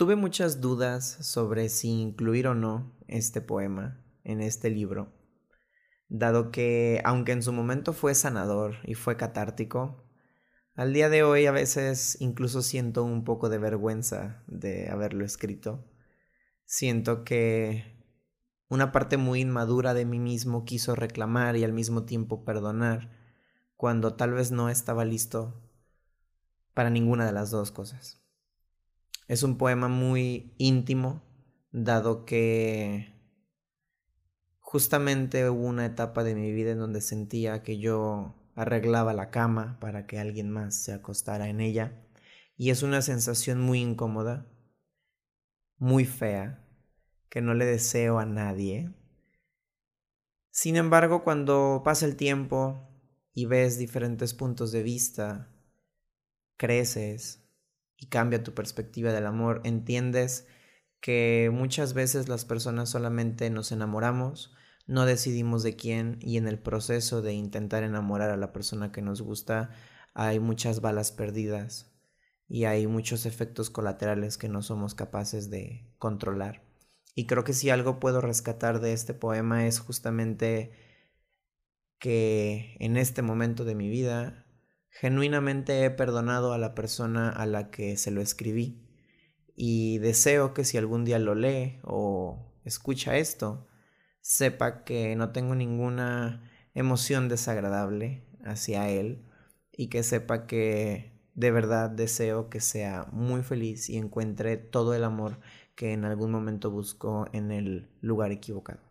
Tuve muchas dudas sobre si incluir o no este poema en este libro, dado que, aunque en su momento fue sanador y fue catártico, al día de hoy a veces incluso siento un poco de vergüenza de haberlo escrito. Siento que una parte muy inmadura de mí mismo quiso reclamar y al mismo tiempo perdonar, cuando tal vez no estaba listo para ninguna de las dos cosas. Es un poema muy íntimo, dado que justamente hubo una etapa de mi vida en donde sentía que yo arreglaba la cama para que alguien más se acostara en ella. Y es una sensación muy incómoda, muy fea, que no le deseo a nadie. Sin embargo, cuando pasa el tiempo y ves diferentes puntos de vista, creces, y cambia tu perspectiva del amor, entiendes que muchas veces las personas solamente nos enamoramos, no decidimos de quién y en el proceso de intentar enamorar a la persona que nos gusta hay muchas balas perdidas y hay muchos efectos colaterales que no somos capaces de controlar. Y creo que si algo puedo rescatar de este poema es justamente que en este momento de mi vida Genuinamente he perdonado a la persona a la que se lo escribí y deseo que si algún día lo lee o escucha esto, sepa que no tengo ninguna emoción desagradable hacia él y que sepa que de verdad deseo que sea muy feliz y encuentre todo el amor que en algún momento buscó en el lugar equivocado.